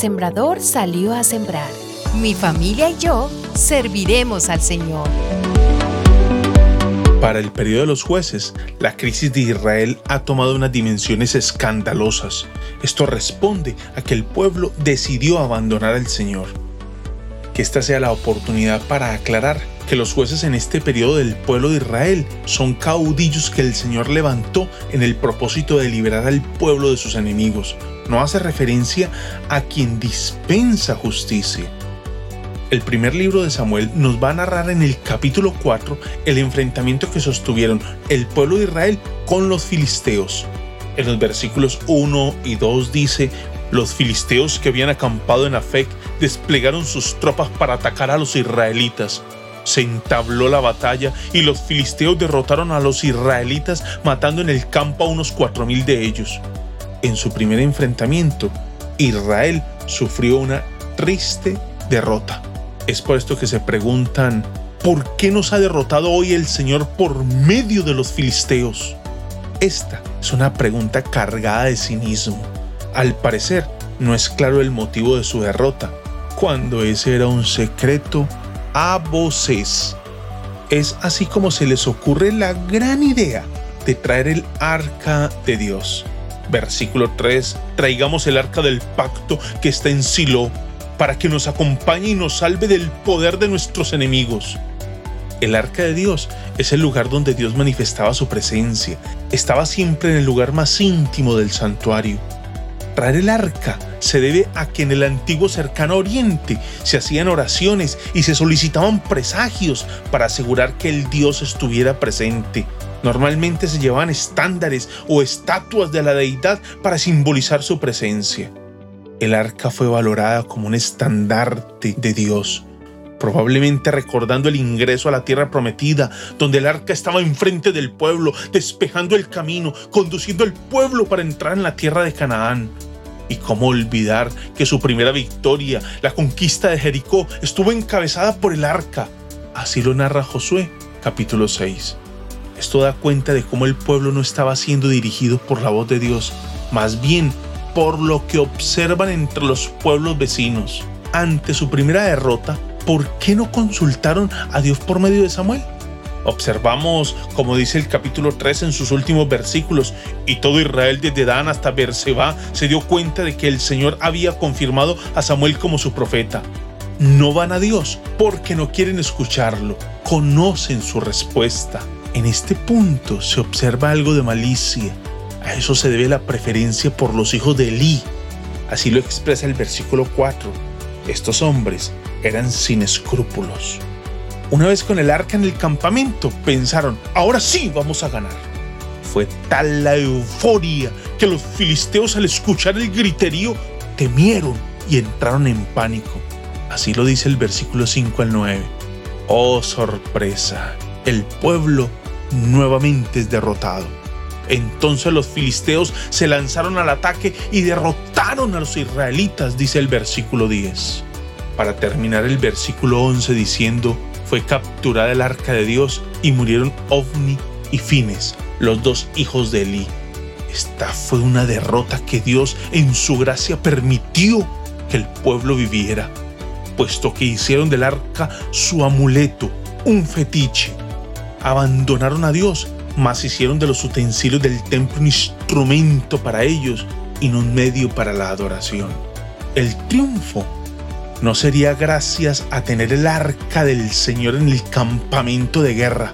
sembrador salió a sembrar. Mi familia y yo serviremos al Señor. Para el periodo de los jueces, la crisis de Israel ha tomado unas dimensiones escandalosas. Esto responde a que el pueblo decidió abandonar al Señor. Que esta sea la oportunidad para aclarar que los jueces en este periodo del pueblo de Israel son caudillos que el Señor levantó en el propósito de liberar al pueblo de sus enemigos. No hace referencia a quien dispensa justicia el primer libro de Samuel nos va a narrar en el capítulo 4 el enfrentamiento que sostuvieron el pueblo de Israel con los filisteos. En los versículos 1 y 2 dice, los filisteos que habían acampado en Afec desplegaron sus tropas para atacar a los israelitas. Se entabló la batalla y los filisteos derrotaron a los israelitas matando en el campo a unos cuatro mil de ellos. En su primer enfrentamiento, Israel sufrió una triste derrota. Es por esto que se preguntan, ¿por qué nos ha derrotado hoy el Señor por medio de los filisteos? Esta es una pregunta cargada de cinismo. Al parecer, no es claro el motivo de su derrota, cuando ese era un secreto a voces. Es así como se les ocurre la gran idea de traer el arca de Dios. Versículo 3, traigamos el arca del pacto que está en Silo para que nos acompañe y nos salve del poder de nuestros enemigos. El arca de Dios es el lugar donde Dios manifestaba su presencia. Estaba siempre en el lugar más íntimo del santuario. Traer el arca se debe a que en el antiguo cercano oriente se hacían oraciones y se solicitaban presagios para asegurar que el Dios estuviera presente. Normalmente se llevaban estándares o estatuas de la deidad para simbolizar su presencia el arca fue valorada como un estandarte de Dios, probablemente recordando el ingreso a la tierra prometida, donde el arca estaba enfrente del pueblo, despejando el camino, conduciendo al pueblo para entrar en la tierra de Canaán. Y cómo olvidar que su primera victoria, la conquista de Jericó, estuvo encabezada por el arca. Así lo narra Josué, capítulo 6. Esto da cuenta de cómo el pueblo no estaba siendo dirigido por la voz de Dios, más bien por lo que observan entre los pueblos vecinos. Ante su primera derrota, ¿por qué no consultaron a Dios por medio de Samuel? Observamos, como dice el capítulo 3 en sus últimos versículos, y todo Israel desde Dan hasta Berseba se dio cuenta de que el Señor había confirmado a Samuel como su profeta. No van a Dios porque no quieren escucharlo, conocen su respuesta. En este punto se observa algo de malicia, a eso se debe la preferencia por los hijos de Elí. Así lo expresa el versículo 4. Estos hombres eran sin escrúpulos. Una vez con el arca en el campamento, pensaron, ahora sí vamos a ganar. Fue tal la euforia que los filisteos al escuchar el griterío temieron y entraron en pánico. Así lo dice el versículo 5 al 9. Oh sorpresa, el pueblo nuevamente es derrotado. Entonces los filisteos se lanzaron al ataque y derrotaron a los israelitas, dice el versículo 10. Para terminar el versículo 11 diciendo, fue capturada el arca de Dios y murieron Ovni y Fines, los dos hijos de Elí. Esta fue una derrota que Dios en su gracia permitió que el pueblo viviera, puesto que hicieron del arca su amuleto, un fetiche. Abandonaron a Dios mas hicieron de los utensilios del templo un instrumento para ellos y no un medio para la adoración. El triunfo no sería gracias a tener el arca del Señor en el campamento de guerra.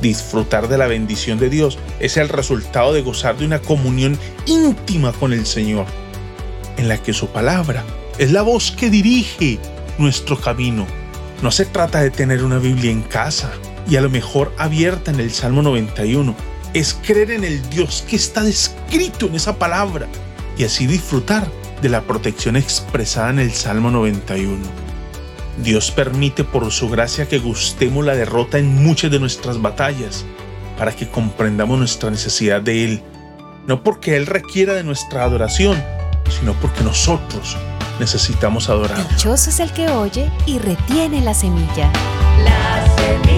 Disfrutar de la bendición de Dios es el resultado de gozar de una comunión íntima con el Señor, en la que su palabra es la voz que dirige nuestro camino. No se trata de tener una Biblia en casa, y a lo mejor abierta en el Salmo 91. Es creer en el Dios que está descrito en esa palabra y así disfrutar de la protección expresada en el Salmo 91. Dios permite por su gracia que gustemos la derrota en muchas de nuestras batallas para que comprendamos nuestra necesidad de Él, no porque Él requiera de nuestra adoración, sino porque nosotros necesitamos adorar. Dichoso es el que oye y retiene la semilla. La semilla.